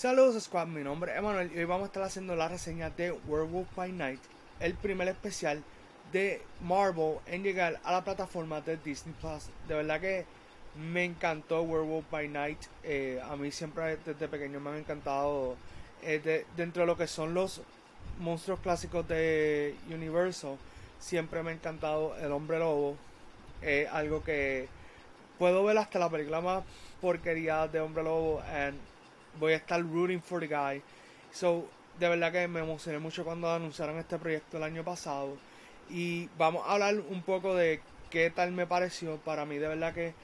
Saludos Squad, mi nombre es Emanuel y hoy vamos a estar haciendo la reseña de Werewolf by Night, el primer especial de Marvel en llegar a la plataforma de Disney Plus. De verdad que me encantó Werewolf by Night. Eh, a mí siempre desde pequeño me han encantado eh, dentro de lo que son los monstruos clásicos de Universal. Siempre me ha encantado el hombre lobo. algo que puedo ver hasta la película más porquería de hombre lobo. And voy a estar rooting for the guy. So, de verdad que me emocioné mucho cuando anunciaron este proyecto el año pasado. Y vamos a hablar un poco de qué tal me pareció. Para mí, de verdad que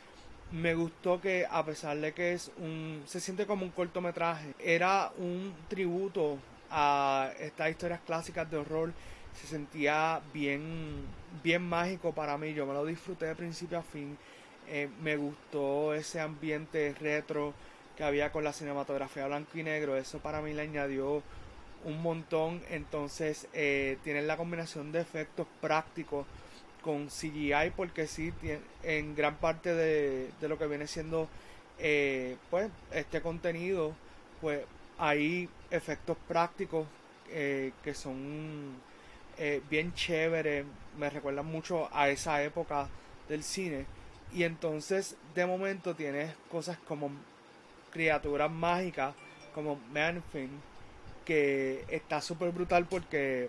me gustó que, a pesar de que es un. se siente como un cortometraje, era un tributo a estas historias clásicas de horror. Se sentía bien, bien mágico para mí. Yo me lo disfruté de principio a fin. Eh, me gustó ese ambiente retro que había con la cinematografía blanco y negro. Eso para mí le añadió un montón. Entonces eh, tienen la combinación de efectos prácticos con CGI porque sí, en gran parte de, lo que viene siendo eh, pues este contenido, pues hay efectos prácticos eh, que son bien chéveres, me recuerdan mucho a esa época del cine. Y entonces de momento tienes cosas como criaturas mágicas como Manfin, que está súper brutal porque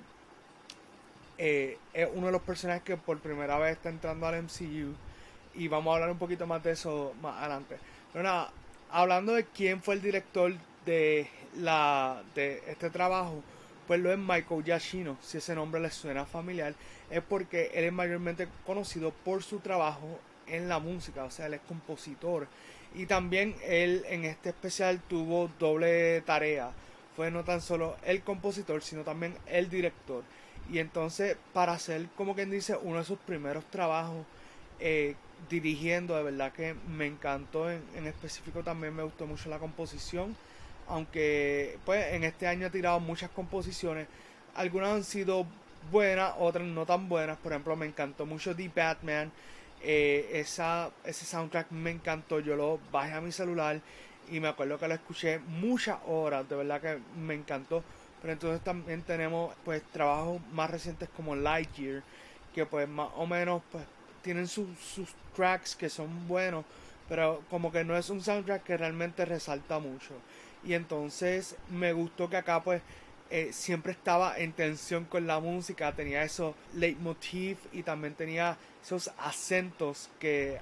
eh, es uno de los personajes que por primera vez está entrando al MCU y vamos a hablar un poquito más de eso más adelante. Pero nada, hablando de quién fue el director de la de este trabajo, pues lo es Michael Yashino, si ese nombre le suena familiar, es porque él es mayormente conocido por su trabajo en la música, o sea, él es compositor y también él en este especial tuvo doble tarea. Fue no tan solo el compositor, sino también el director. Y entonces, para hacer, como quien dice, uno de sus primeros trabajos eh, dirigiendo, de verdad que me encantó. En, en, específico también me gustó mucho la composición. Aunque, pues, en este año ha tirado muchas composiciones. Algunas han sido buenas, otras no tan buenas. Por ejemplo, me encantó mucho The Batman. Eh, esa, ese soundtrack me encantó, yo lo bajé a mi celular y me acuerdo que lo escuché muchas horas, de verdad que me encantó. Pero entonces también tenemos pues trabajos más recientes como Lightyear, que pues más o menos pues tienen sus tracks que son buenos, pero como que no es un soundtrack que realmente resalta mucho. Y entonces me gustó que acá pues eh, siempre estaba en tensión con la música, tenía esos leitmotiv y también tenía esos acentos que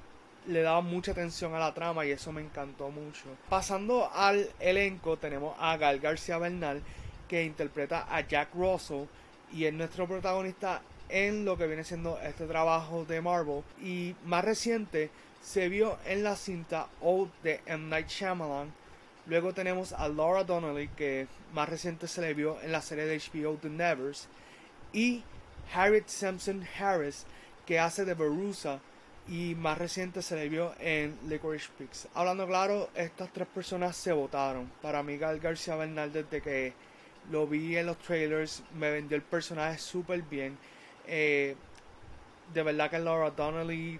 le daban mucha atención a la trama y eso me encantó mucho. Pasando al elenco tenemos a Gal García Bernal que interpreta a Jack Russell y es nuestro protagonista en lo que viene siendo este trabajo de Marvel y más reciente se vio en la cinta Old de M. Night Shyamalan Luego tenemos a Laura Donnelly, que más reciente se le vio en la serie de HBO The Nevers. Y Harriet Sampson Harris, que hace de Verusa y más reciente se le vio en Licorice Pigs. Hablando claro, estas tres personas se votaron. Para mí, Gal García Bernal, desde que lo vi en los trailers, me vendió el personaje súper bien. Eh, de verdad que Laura Donnelly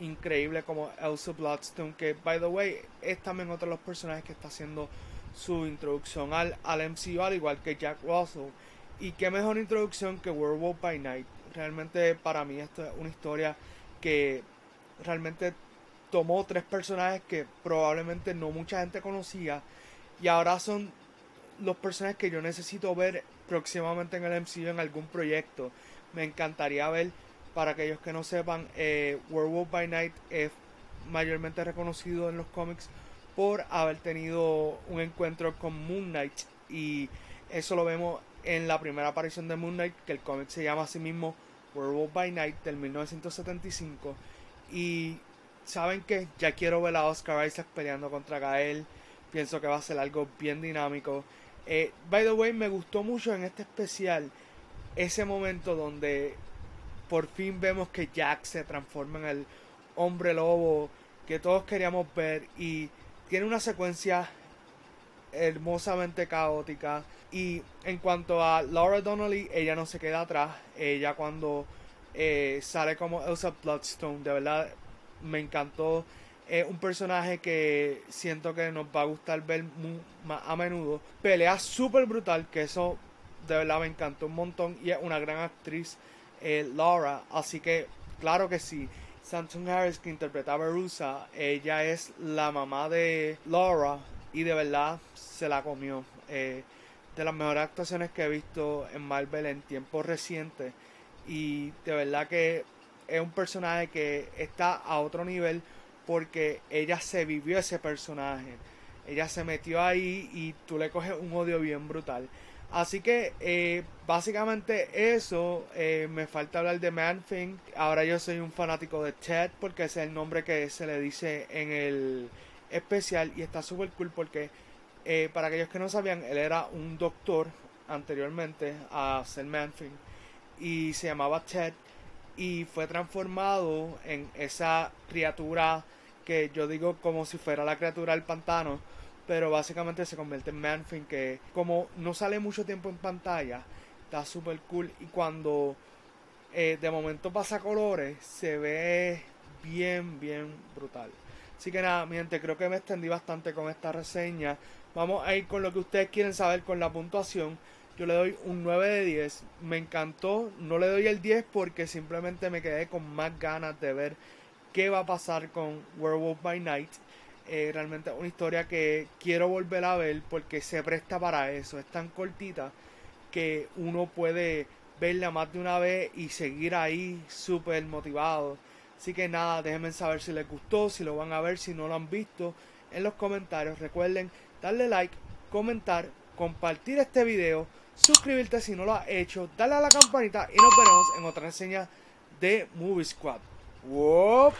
increíble como Elsa Bloodstone, que by the way es también otro de los personajes que está haciendo su introducción al, al MCU, al igual que Jack Russell. Y qué mejor introducción que Werewolf by Night. Realmente para mí esto es una historia que realmente tomó tres personajes que probablemente no mucha gente conocía y ahora son los personajes que yo necesito ver próximamente en el MCU en algún proyecto. Me encantaría ver para aquellos que no sepan, eh, Werewolf by Night es mayormente reconocido en los cómics por haber tenido un encuentro con Moon Knight. Y eso lo vemos en la primera aparición de Moon Knight, que el cómic se llama así mismo Werewolf by Night del 1975 y saben que ya quiero ver a Oscar Isaac peleando contra Gael, pienso que va a ser algo bien dinámico. Eh, by the way, me gustó mucho en este especial ese momento donde por fin vemos que Jack se transforma en el hombre lobo que todos queríamos ver y tiene una secuencia hermosamente caótica y en cuanto a Laura Donnelly ella no se queda atrás ella cuando eh, sale como Elsa Bloodstone de verdad me encantó es un personaje que siento que nos va a gustar ver más a menudo. Pelea súper brutal, que eso de verdad me encantó un montón. Y es una gran actriz, eh, Laura. Así que, claro que sí. Samson Harris, que interpreta a Verusa, ella es la mamá de Laura. Y de verdad se la comió. Eh, de las mejores actuaciones que he visto en Marvel en tiempos recientes. Y de verdad que es un personaje que está a otro nivel porque ella se vivió ese personaje. Ella se metió ahí y tú le coges un odio bien brutal. Así que eh, básicamente eso, eh, me falta hablar de Man Thing. Ahora yo soy un fanático de Ted porque ese es el nombre que se le dice en el especial y está súper cool porque eh, para aquellos que no sabían, él era un doctor anteriormente a ser Man Thing y se llamaba Ted y fue transformado en esa criatura que yo digo como si fuera la criatura del pantano, pero básicamente se convierte en Manfin que como no sale mucho tiempo en pantalla, está súper cool y cuando eh, de momento pasa colores se ve bien, bien brutal. Así que nada, mi gente, creo que me extendí bastante con esta reseña. Vamos a ir con lo que ustedes quieren saber con la puntuación. Yo le doy un 9 de 10. Me encantó. No le doy el 10 porque simplemente me quedé con más ganas de ver qué va a pasar con Werewolf by Night. Eh, realmente es una historia que quiero volver a ver porque se presta para eso. Es tan cortita que uno puede verla más de una vez y seguir ahí súper motivado. Así que nada, déjenme saber si les gustó, si lo van a ver, si no lo han visto en los comentarios. Recuerden darle like, comentar, compartir este video, suscribirte si no lo has hecho, darle a la campanita y nos veremos en otra reseña de Movie Squad. Whoop!